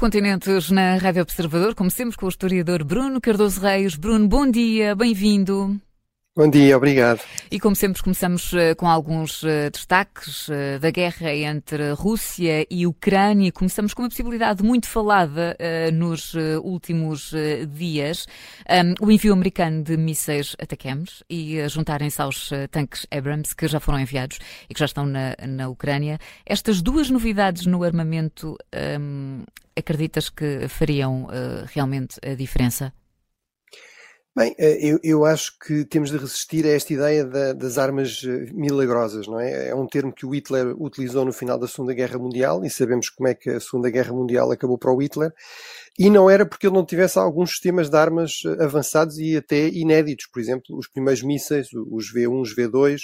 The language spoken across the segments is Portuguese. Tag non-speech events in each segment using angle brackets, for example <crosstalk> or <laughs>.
continentes na Rádio Observador, como sempre com o historiador Bruno Cardoso Reis. Bruno, bom dia, bem-vindo. Bom dia, obrigado. E como sempre, começamos uh, com alguns uh, destaques uh, da guerra entre Rússia e Ucrânia. Começamos com uma possibilidade muito falada nos últimos dias: o envio americano de mísseis Ataquemes e juntarem-se aos tanques Abrams que já foram enviados e que já estão na, na Ucrânia. Estas duas novidades no armamento, acreditas que fariam realmente a diferença? Bem, eh, eu, eu, acho que temos de resistir a esta ideia da, das armas eh, milagrosas, não é? É um termo que o Hitler utilizou no final da Segunda Guerra Mundial e sabemos como é que a Segunda Guerra Mundial acabou para o Hitler. E não era porque ele não tivesse alguns sistemas de armas eh, avançados e até inéditos. Por exemplo, os primeiros mísseis, os V1, os V2,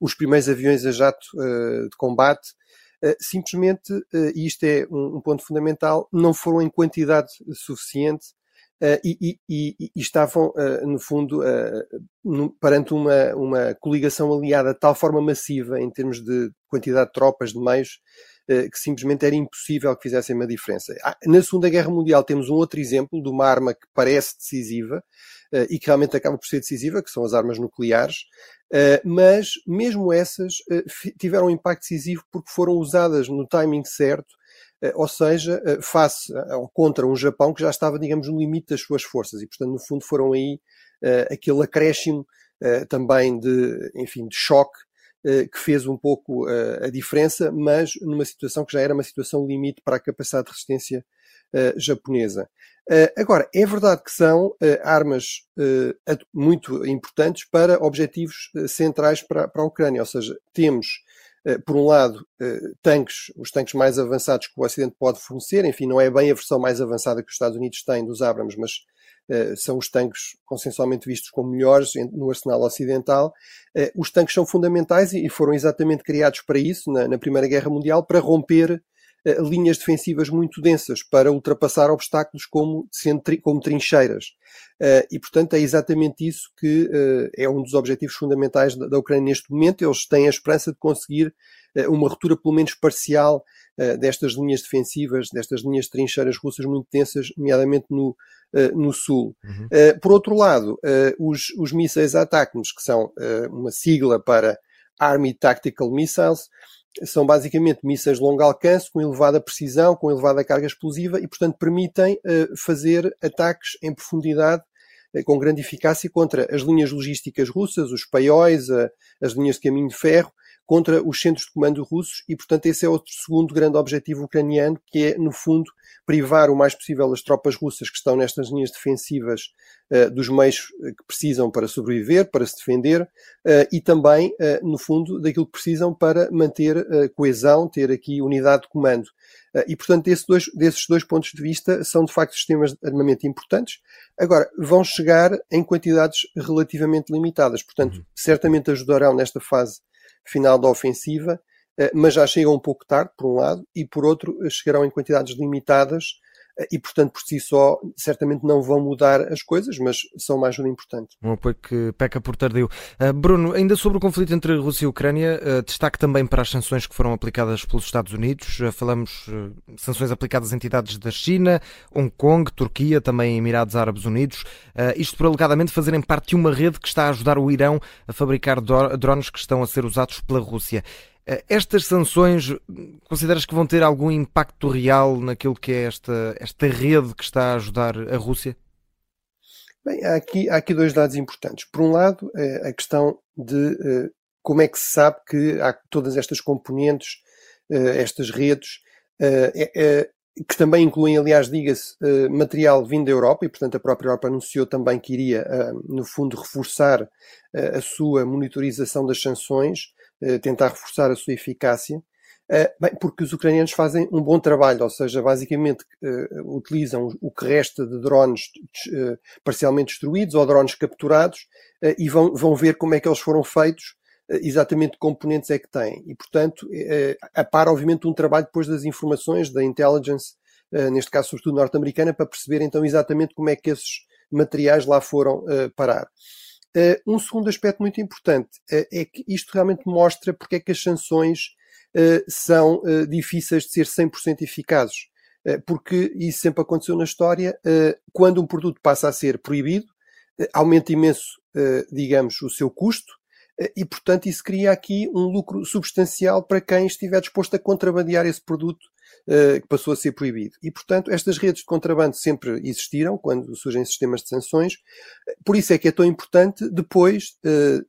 os primeiros aviões a jato uh, de combate, Uh, simplesmente, uh, e isto é um, um, ponto fundamental, não foram em quantidade suficiente Uh, e, e, e, estavam, uh, no fundo, no, perante uma, uma coligação aliada de tal forma massiva em termos de quantidade de tropas, de meios, que simplesmente era impossível que fizessem uma diferença. Ah, na Segunda Guerra Mundial temos um outro exemplo de uma arma que parece decisiva e que realmente acaba por ser decisiva, que são as armas nucleares, mas mesmo essas tiveram um impacto decisivo porque foram usadas no timing certo eh, ou seja, eh, face ou contra um Japão que já estava, digamos, no limite das suas forças e, portanto, no fundo foram aí aquele acréscimo também de, enfim, de choque que fez um pouco a diferença, mas numa situação que já era uma situação limite para a capacidade de resistência japonesa. agora, é verdade que são armas muito importantes para objetivos centrais para, a Ucrânia, ou seja, temos eh, por um lado, eh, tanques, os tanques mais avançados que o Ocidente pode fornecer, enfim, não é bem a versão mais avançada que os Estados Unidos têm dos Abrams, mas uh, são os tanques consensualmente vistos como melhores no arsenal ocidental. Os tanques são fundamentais e foram exatamente criados para isso, na, Primeira Guerra Mundial, para romper linhas defensivas muito densas, para ultrapassar obstáculos como, como trincheiras. Uh, e, portanto, é exatamente isso que uh, é um dos objetivos fundamentais da, Ucrânia neste momento. Eles têm a esperança de conseguir uma ruptura, pelo menos parcial, destas linhas defensivas, destas linhas de trincheiras russas muito tensas, nomeadamente no, no sul. Uhum. por outro lado, os, os mísseis ATACMS, que são uma sigla para Army Tactical Missiles, são basicamente mísseis de longo alcance, com elevada precisão, com elevada carga explosiva e, portanto, permitem uh, fazer ataques em profundidade uh, com grande eficácia contra as linhas logísticas russas, os paióis, as linhas de caminho de ferro, contra os centros de comando russos e, portanto, esse é outro segundo grande objetivo ucraniano, que é, no fundo, privar o mais possível as tropas russas que estão nestas linhas defensivas uh, dos meios eh, que precisam para sobreviver, para se defender uh, e também, uh, no fundo, daquilo que precisam para manter coesão, ter aqui unidade de comando. e, portanto, esse dois, desses dois pontos de vista são, de facto, sistemas de armamento importantes. Agora, vão chegar em quantidades relativamente limitadas, portanto, uhum. certamente ajudarão nesta fase final da ofensiva, eh, mas já chegam um pouco tarde, por um lado, e por outro, eh, chegarão em quantidades limitadas e, portanto, por si só, certamente não vão mudar as coisas, mas são uma ajuda importante. Um apoio que peca por tardio. Uh, Bruno, ainda sobre o conflito entre Rússia e Ucrânia, uh, destaque também para as sanções que foram aplicadas pelos Estados Unidos. Uh, falamos sanções aplicadas a entidades da China, Hong Kong, Turquia, também Emirados Árabes Unidos. isto por alegadamente fazerem parte de uma rede que está a ajudar o Irão a fabricar drones que estão a ser usados pela Rússia. Eh, estas sanções, consideras que vão ter algum impacto real naquilo que é esta, esta rede que está a ajudar a Rússia? Bem, há aqui, há aqui dois dados importantes. Por um lado, eh, a questão de eh, como é que se sabe que há todas estas componentes, estas redes, que também incluem, aliás, diga-se, material vindo da Europa, e portanto a própria Europa anunciou também que iria, no fundo, reforçar a sua monitorização das sanções tentar reforçar a sua eficácia, eh, bem, porque os ucranianos fazem um bom trabalho, ou seja, basicamente uh, utilizam o que resta de drones parcialmente destruídos ou drones capturados e vão, vão ver como é que eles foram feitos, exatamente que componentes é que têm. E, portanto, a par, obviamente, um trabalho depois das informações da intelligence, neste caso, sobretudo norte-americana, para perceber então exatamente como é que esses materiais lá foram parar. Uh, um segundo aspecto muito importante uh, é que isto realmente mostra porque é que as sanções uh, são difíceis de ser 100% eficazes. porque isso sempre aconteceu na história, quando um produto passa a ser proibido, aumenta imenso, digamos, o seu custo, e, portanto, isso cria aqui um lucro substancial para quem estiver disposto a contrabandear esse produto que passou a ser proibido. E, portanto, estas redes de contrabando sempre existiram quando surgem sistemas de sanções. Por isso é que é tão importante depois,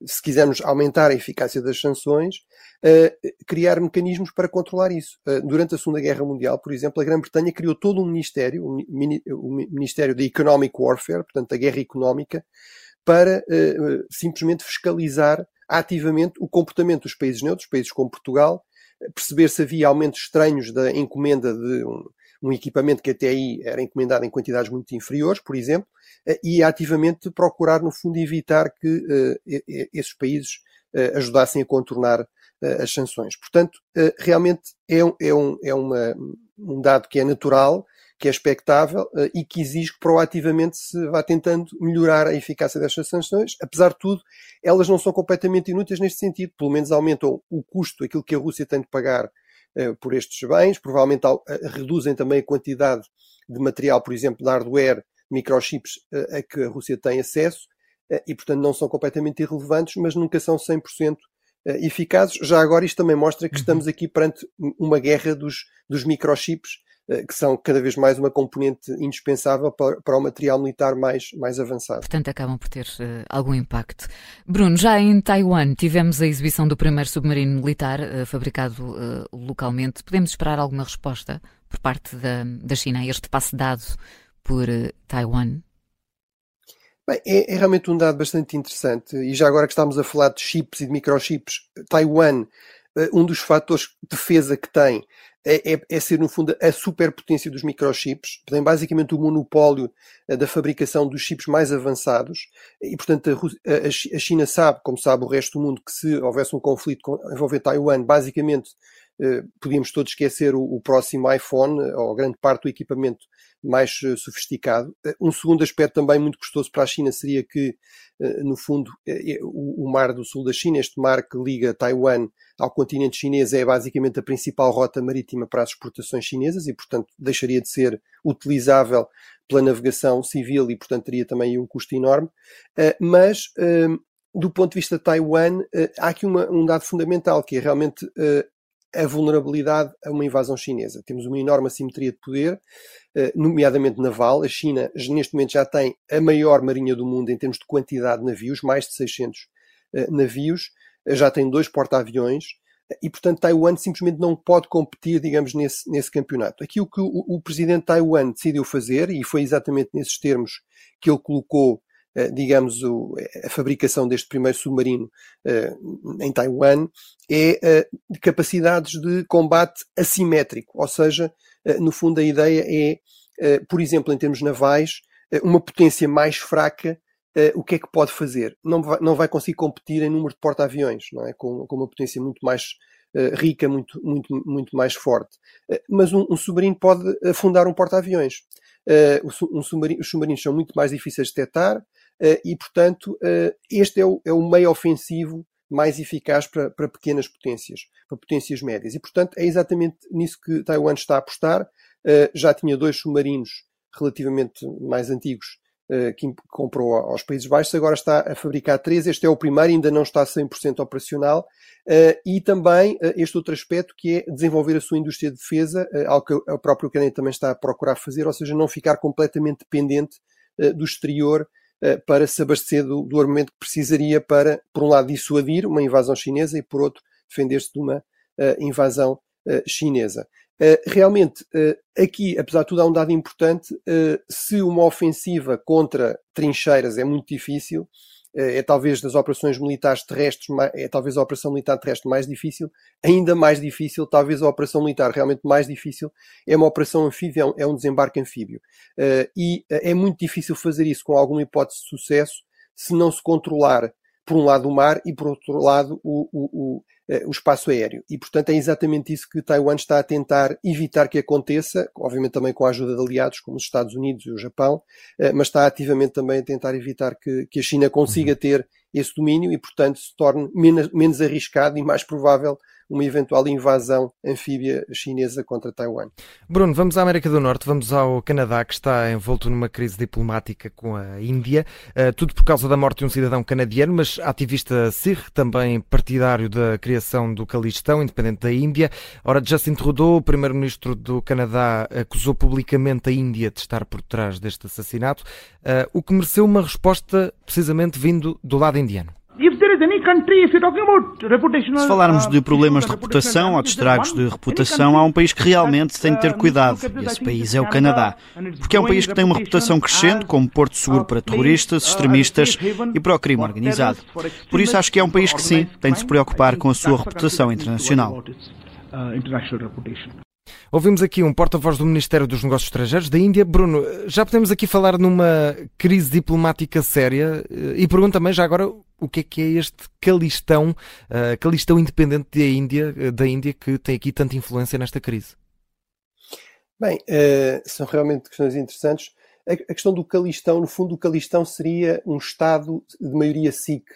se quisermos aumentar a eficácia das sanções, criar mecanismos para controlar isso. Durante a Segunda Guerra Mundial, por exemplo, a Grã-Bretanha criou todo um ministério, o Ministério da Economic Warfare, portanto, da guerra económica, para simplesmente fiscalizar ativamente o comportamento dos países neutros, países como Portugal, perceber se havia aumentos estranhos da encomenda de um, um equipamento que até aí era encomendado em quantidades muito inferiores, por exemplo, eh, e ativamente procurar, no fundo, evitar que uh, esses países uh, ajudassem a contornar uh, as sanções. Portanto, realmente é, é, um, é uma, um dado que é natural que é expectável uh, e que exige que proativamente se vá tentando melhorar a eficácia destas sanções. Apesar de tudo, elas não são completamente inúteis neste sentido, pelo menos aumentam o custo, aquilo que a Rússia tem de pagar uh, por estes bens, provavelmente uh, reduzem também a quantidade de material, por exemplo, de hardware, microchips a que a Rússia tem acesso, e portanto não são completamente irrelevantes, mas nunca são 100% eficazes. Já agora isto também mostra que uhum. estamos aqui perante uma guerra dos, dos microchips que são cada vez mais uma componente indispensável para, para o material militar mais, mais avançado. Portanto, acabam por ter uh, algum impacto. Bruno, já em Taiwan tivemos a exibição do primeiro submarino militar uh, fabricado uh, localmente. Podemos esperar alguma resposta por parte da, da China a este passo dado por Taiwan? Bem, é, é, realmente um dado bastante interessante. E já agora que estamos a falar de chips e de microchips, Taiwan, um dos fatores de defesa que tem é, é, é, ser, no fundo, a superpotência dos microchips, tem basicamente o monopólio eh, da fabricação dos chips mais avançados, e, portanto, a, a, China sabe, como sabe o resto do mundo, que se houvesse um conflito envolvendo Taiwan, basicamente podíamos todos esquecer o, o, próximo iPhone, ou grande parte do equipamento mais uh, sofisticado. Um segundo aspecto também muito custoso para a China seria que, no fundo, o, o, mar do sul da China, este mar que liga Taiwan ao continente chinês, é basicamente a principal rota marítima para as exportações chinesas e, portanto, deixaria de ser utilizável pela navegação civil e, portanto, teria também um custo enorme. mas do ponto de vista de Taiwan, há aqui uma, um dado fundamental, que é realmente a vulnerabilidade a uma invasão chinesa. Temos uma enorme assimetria de poder, eh, nomeadamente naval. A China, neste momento, já tem a maior marinha do mundo em termos de quantidade de navios, mais de 600 eh, navios, eh, já tem dois porta-aviões. E, portanto, Taiwan simplesmente não pode competir, digamos, nesse, nesse campeonato. Aqui o que o, o presidente de Taiwan decidiu fazer, e foi exatamente nesses termos que ele colocou eh, digamos, a fabricação deste primeiro submarino eh, em Taiwan, é eh, de capacidades de combate assimétrico, ou seja, no fundo a ideia é, por exemplo, em termos navais, uma potência mais fraca o que é que pode fazer? Não vai, não vai conseguir competir em número de porta-aviões, não é? Com, com, uma potência muito mais uh, rica, muito, muito, muito mais forte. Uh, mas um, um, submarino pode afundar um porta-aviões. Uh, um submarino, os submarinos são muito mais difíceis de detectar, eh, e, portanto, eh, este é o, é o meio ofensivo mais eficaz para, para, pequenas potências, para potências médias. E, portanto, é exatamente nisso que Taiwan está a apostar. Eh, já tinha dois submarinos relativamente mais antigos que comprou aos Países Baixos, agora está a fabricar três. Este é o primeiro, ainda não está 100% operacional. E também este outro aspecto que é desenvolver a sua indústria de defesa, algo que a própria Ucrânia também está a procurar fazer, ou seja, não ficar completamente dependente do exterior eh, para se abastecer do, do, armamento que precisaria para, por um lado, dissuadir uma invasão chinesa e, por outro, defender-se de uma uh, invasão uh, chinesa. Realmente, aqui, apesar de tudo, há um dado importante: se uma ofensiva contra trincheiras é muito difícil, eh, é talvez das operações militares terrestres, é talvez a operação militar terrestre mais difícil, ainda mais difícil, talvez a operação militar realmente mais difícil, é uma operação anfíbia, é um desembarque anfíbio. Eh, e eh, é muito difícil fazer isso com alguma hipótese de sucesso se não se controlar, por um lado, o mar e, por outro lado, o, o, eh, o espaço aéreo. E, portanto, é exatamente isso que Taiwan está a tentar evitar que aconteça, obviamente também com a ajuda de aliados como os Estados Unidos e o Japão, eh, mas está ativamente também a tentar evitar que, que a China consiga uhum. ter esse domínio e, portanto, se torne menos, menos arriscado e mais provável uma eventual invasão anfíbia chinesa contra Taiwan. Bruno, vamos à América do Norte, vamos ao Canadá, que está envolto numa crise diplomática com a Índia, uh, tudo por causa da morte de um cidadão canadiano, mas ativista Sikh, também partidário da criação do Calistão, independente da Índia. Ora, Justin Trudeau, o primeiro-ministro do Canadá, acusou publicamente a Índia de estar por trás deste assassinato, uh, o que mereceu uma resposta precisamente vindo do lado indiano. Se falarmos de problemas de reputação ou de estragos de reputação, há um país que realmente tem de ter cuidado, e esse país é o Canadá. Porque é um país que tem uma reputação crescente como porto seguro para terroristas, extremistas e para o crime organizado. Por isso acho que é um país que sim, tem de se preocupar com a sua reputação internacional. Ouvimos aqui um porta-voz do Ministério dos Negócios Estrangeiros da Índia. Bruno, já podemos aqui falar numa crise diplomática séria e pergunto também já agora o que é que é este calistão, uh, calistão independente da Índia, da Índia que tem aqui tanta influência nesta crise. Bem, uh, são realmente questões interessantes. A, a, questão do calistão, no fundo, o calistão seria um Estado de maioria Sikh.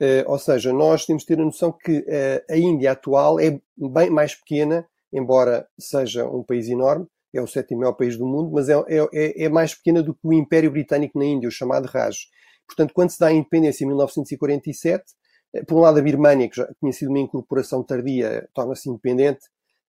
Uh, ou seja, nós temos de ter a noção que a Índia atual é bem mais pequena embora seja um país enorme, é o sétimo maior país do mundo, mas é, é, é mais pequena do que o Império Britânico na Índia, o chamado Raj. Portanto, quando se dá a independência em 1947, eh, por um lado a Birmânia, que já tinha sido uma incorporação tardia, torna-se independente,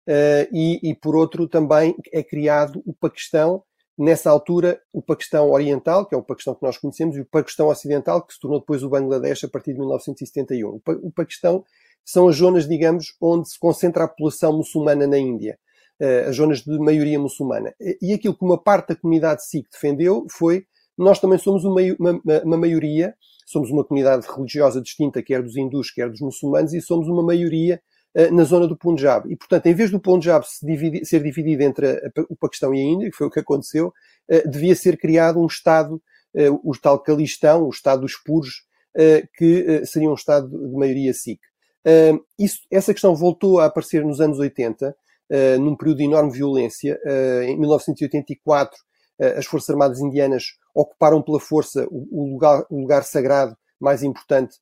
uh, e, e, por outro também é criado o Paquistão, nessa altura o Paquistão Oriental, que é o Paquistão que nós conhecemos, e o Paquistão Ocidental, que se tornou depois o Bangladesh a partir de 1971. O Paquistão são as zonas, digamos, onde se concentra a população muçulmana na Índia, uh, as zonas de maioria muçulmana. E aquilo que uma parte da comunidade Sikh defendeu foi nós também somos uma, uma, uma, maioria, somos uma comunidade religiosa distinta, quer dos hindus, quer dos muçulmanos, e somos uma maioria uh, na zona do Punjab. E, portanto, em vez do Punjab se dividi, ser dividido entre a, o Paquistão e a Índia, que foi o que aconteceu, uh, devia ser criado um Estado, o tal Calistão, o Estado dos puros, que seria um Estado de maioria Sikh. Isso, essa questão voltou a aparecer nos anos 80, uh, num período de enorme violência. Em 1984, as Forças Armadas Indianas ocuparam pela força o, lugar, o lugar, sagrado mais importante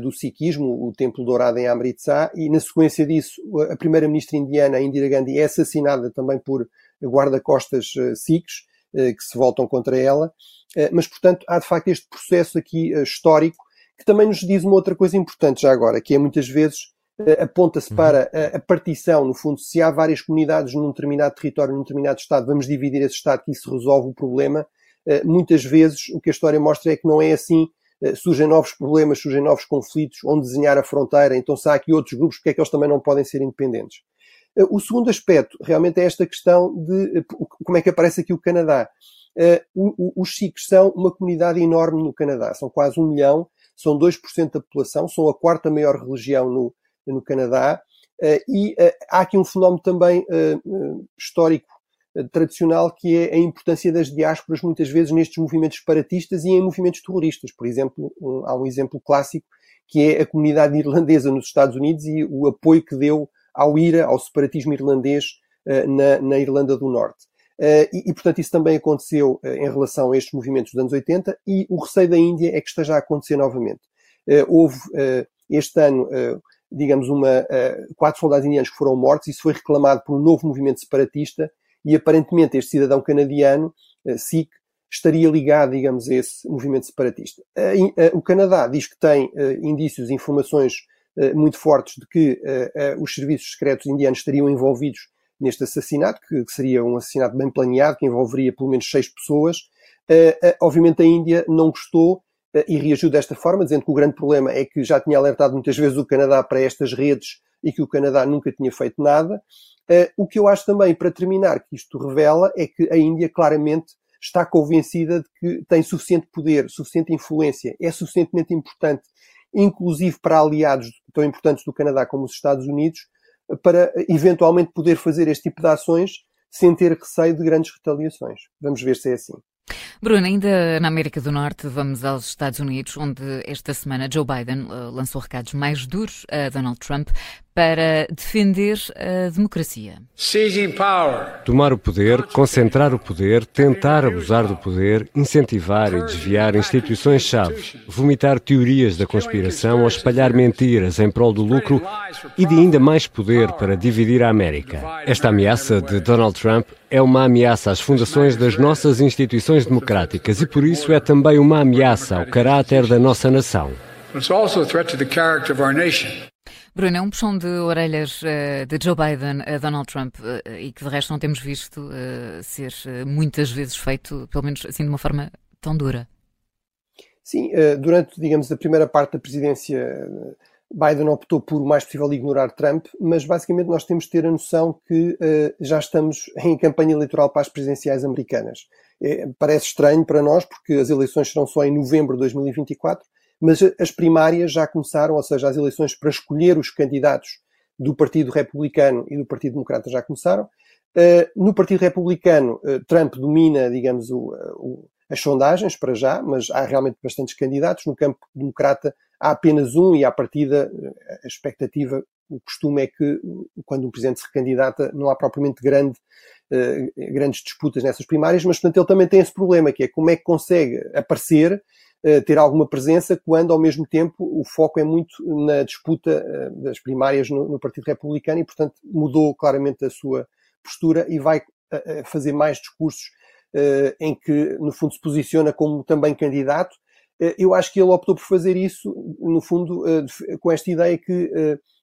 do sikhismo, o Templo Dourado em Amritsar, e na sequência disso, a primeira-ministra indiana, Indira Gandhi, é assassinada também por guarda-costas sikhs, que se voltam contra ela. Mas, portanto, há de facto este processo aqui histórico que também nos diz uma outra coisa importante já agora, que é muitas vezes uh, aponta-se uhum. para a, a, partição, no fundo, se há várias comunidades num determinado território, num determinado Estado, vamos dividir esse Estado que isso resolve o problema. Uh, muitas vezes o que a história mostra é que não é assim. Uh, surgem novos problemas, surgem novos conflitos, onde desenhar a fronteira, então se há aqui outros grupos, porque é que eles também não podem ser independentes? O segundo aspecto realmente é esta questão de como é que aparece aqui o Canadá. Os Sikhs são uma comunidade enorme no Canadá, são quase um milhão, são 2% da população, são a quarta maior religião no, no Canadá, e há aqui um fenómeno também histórico tradicional que é a importância das diásporas muitas vezes nestes movimentos separatistas e em movimentos terroristas. Por exemplo, um, há um exemplo clássico que é a comunidade irlandesa nos Estados Unidos e o apoio que deu ao IRA, ao separatismo irlandês na, na Irlanda do Norte. Uh, e, e, portanto, isso também aconteceu uh, em relação a estes movimentos dos anos 80 e o receio da Índia é que esteja a acontecer novamente. Uh, houve este ano, digamos, uma, quatro soldados indianos que foram mortos, isso foi reclamado por um novo movimento separatista e aparentemente este cidadão canadiano, Sikh, estaria ligado, digamos, a esse movimento separatista. o Canadá diz que tem indícios e informações muito fortes de que os serviços secretos indianos estariam envolvidos neste assassinato, que, seria um assassinato bem planeado, que envolveria pelo menos seis pessoas. Obviamente a Índia não gostou e reagiu desta forma, dizendo que o grande problema é que já tinha alertado muitas vezes o Canadá para estas redes e que o Canadá nunca tinha feito nada. o que eu acho também, para terminar, que isto revela é que a Índia claramente está convencida de que tem suficiente poder, suficiente influência, é suficientemente importante, inclusive para aliados tão importantes do Canadá como os Estados Unidos, para eventualmente poder fazer este tipo de ações sem ter receio de grandes retaliações. Vamos ver se é assim. Bruno, ainda na América do Norte, vamos aos Estados Unidos, onde esta semana Joe Biden uh, lançou recados mais duros a Donald Trump para defender a democracia. Tomar o poder, concentrar o poder, tentar abusar do poder, incentivar e desviar instituições-chave, vomitar teorias da conspiração ou espalhar mentiras em prol do lucro e de ainda mais poder para dividir a América. Esta ameaça de Donald Trump é uma ameaça às fundações das nossas instituições democráticas e por isso é também uma ameaça ao caráter da nossa nação. Bruno, é um puxão de orelhas uh, de Joe Biden a Donald Trump uh, e que de resto não temos visto uh, ser muitas vezes feito, pelo menos assim de uma forma tão dura. Sim, durante, digamos, a primeira parte da presidência, Biden optou por o mais possível ignorar Trump, mas basicamente nós temos de ter a noção que já estamos <laughs> em campanha eleitoral para as presidenciais americanas. É, parece estranho para nós, porque as eleições serão só em novembro de 2024, mas as primárias já começaram, ou seja, as eleições para escolher os candidatos do Partido Republicano e do Partido Democrata já começaram. Uh, no Partido Republicano, uh, Trump domina, digamos, o, o, as sondagens para já, mas há realmente bastantes candidatos. No campo democrata há apenas um e à partida a expectativa, o costume é que quando um presidente se recandidata não há propriamente grande, uh, grandes disputas nessas primárias, mas portanto ele também tem esse problema, que é como é que consegue aparecer eh, ter alguma presença, quando ao mesmo tempo o foco é muito na disputa eh, das primárias no, no Partido Republicano e, portanto, mudou claramente a sua postura e vai fazer mais discursos em que, no fundo, se posiciona como também candidato. Eu acho que ele optou por fazer isso, no fundo, com esta ideia que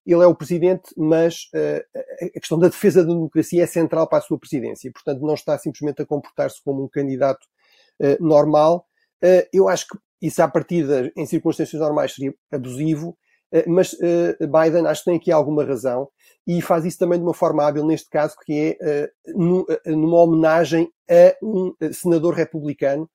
ele é o presidente, mas a questão da defesa da democracia é central para a sua presidência. Portanto, não está simplesmente a comportar-se como um candidato normal. Eu acho que isso à partida, em circunstâncias normais, seria abusivo, eh, mas eh, Biden acho que tem aqui alguma razão e faz isso também de uma forma hábil, neste caso, que é eh, numa homenagem a um senador republicano,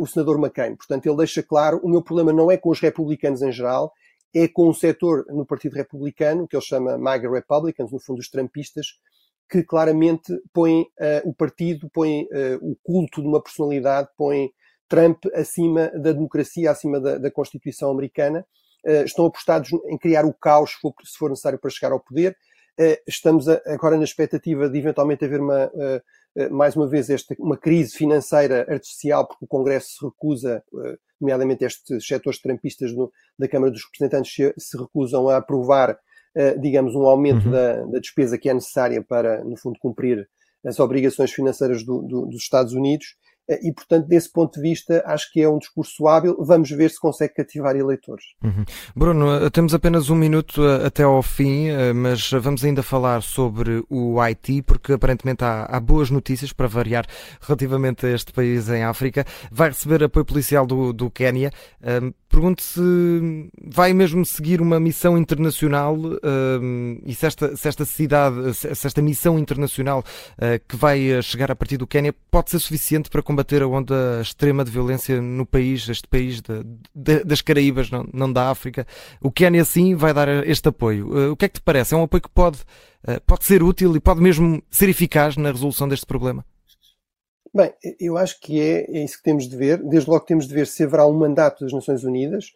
o senador McCain. Portanto, ele deixa claro, o meu problema não é com os republicanos em geral, é com o setor no Partido Republicano, que ele chama MAGA Republicans, no fundo os trampistas, que claramente põem uh, o partido, põem uh, o culto de uma personalidade, põem Trump acima da democracia, acima da, da Constituição americana. Uh, estão apostados em criar o caos se for, se for necessário para chegar ao poder. Estamos a, agora na expectativa de eventualmente haver uma, mais uma vez esta, uma crise financeira artificial, porque o Congresso se recusa, nomeadamente estes setores trampistas no, da Câmara dos Representantes, se, se recusam a aprovar, digamos, um aumento uhum. da, da, despesa que é necessária para, no fundo, cumprir as obrigações financeiras do, do, dos Estados Unidos. Eh, e, portanto, desse ponto de vista, acho que é um discurso hábil. Vamos ver se consegue cativar eleitores. Uhum. Bruno, eh, temos apenas um minuto eh, até ao fim, mas vamos ainda falar sobre o Haiti, porque aparentemente há, há boas notícias para variar relativamente a este país em África. Vai receber apoio policial do, do Quénia. Pergunto se vai mesmo seguir uma missão internacional e se esta, se esta cidade, se esta missão internacional que vai chegar a partir do Quénia pode ser suficiente para combater combater a onda extrema de violência no país, este país de, de, das Caraíbas, não, não da África. O Quênia, sim, vai dar este apoio. Uh, o que é que te parece? É um apoio que pode, uh, pode ser útil e pode mesmo ser eficaz na resolução deste problema? Bem, eu acho que é, é isso que temos de ver. Desde logo temos de ver se haverá um mandato das Nações Unidas,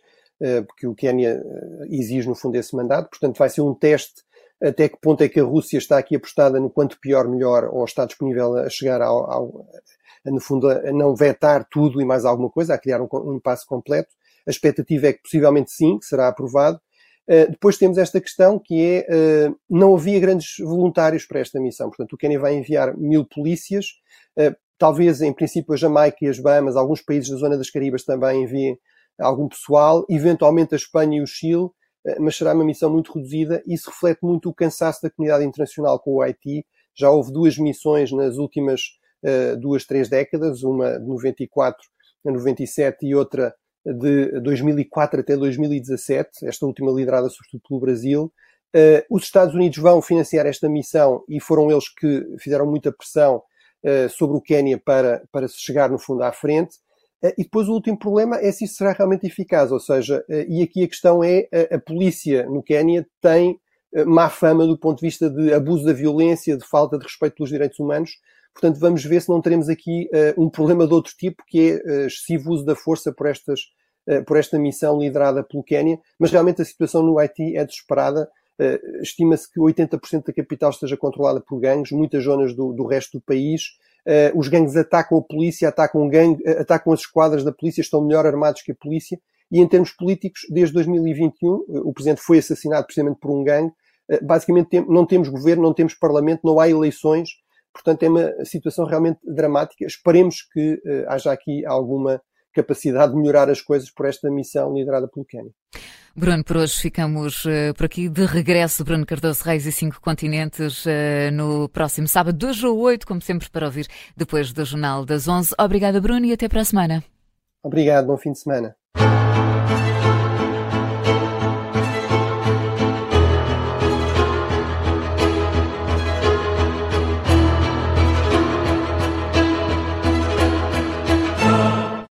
uh, porque o Quênia exige, no fundo, esse mandato. Portanto, vai ser um teste até que ponto é que a Rússia está aqui apostada no quanto pior, melhor, ou está disponível a chegar ao, ao, no fundo, a não vetar tudo e mais alguma coisa, a criar um, um impasse completo. A expectativa é que possivelmente sim, que será aprovado. Uh, depois temos esta questão que é, uh, não havia grandes voluntários para esta missão. Portanto, o Quênia vai enviar mil polícias, uh, talvez em princípio a Jamaica e as Bahamas, alguns países da zona das Caribas também enviem algum pessoal, eventualmente a Espanha e o Chile, mas será uma missão muito reduzida. Isso reflete muito o cansaço da comunidade internacional com o Haiti. Já houve duas missões nas últimas duas, três décadas, uma de 94 a 97 e outra de 2004 até 2017, esta última liderada sobretudo pelo Brasil. Uh, os Estados Unidos vão financiar esta missão e foram eles que fizeram muita pressão uh, sobre o Quênia para, para se chegar, no fundo, à frente. Uh, e depois o último problema é se isso será realmente eficaz, ou seja, e aqui a questão é, a, a polícia no Quênia tem má fama do ponto de vista de abuso da violência, de falta de respeito pelos direitos humanos, Portanto, vamos ver se não teremos aqui uh, um problema de outro tipo, que é uh, excessivo uso da força por, estas, uh, por esta missão liderada pelo Quénia. Mas realmente a situação no Haiti é desesperada. estima-se que 80% da capital esteja controlada por gangues, muitas zonas do, do resto do país. os gangues atacam a polícia, atacam, gangue, atacam as esquadras da polícia, estão melhor armados que a polícia. E em termos políticos, desde 2021, o presidente foi assassinado precisamente por um gangue. Basicamente, não temos governo, não temos parlamento, não há eleições. Portanto, é uma situação realmente dramática. Esperemos que haja aqui alguma capacidade de melhorar as coisas por esta missão liderada pelo Quênia. Bruno, por hoje ficamos uh, por aqui de regresso. Bruno Cardoso Reis e Cinco Continentes uh, no próximo sábado, 2 ou 8, como sempre, para ouvir depois do Jornal das 11. Obrigada, Bruno, e até para a semana. Obrigado, bom fim de semana.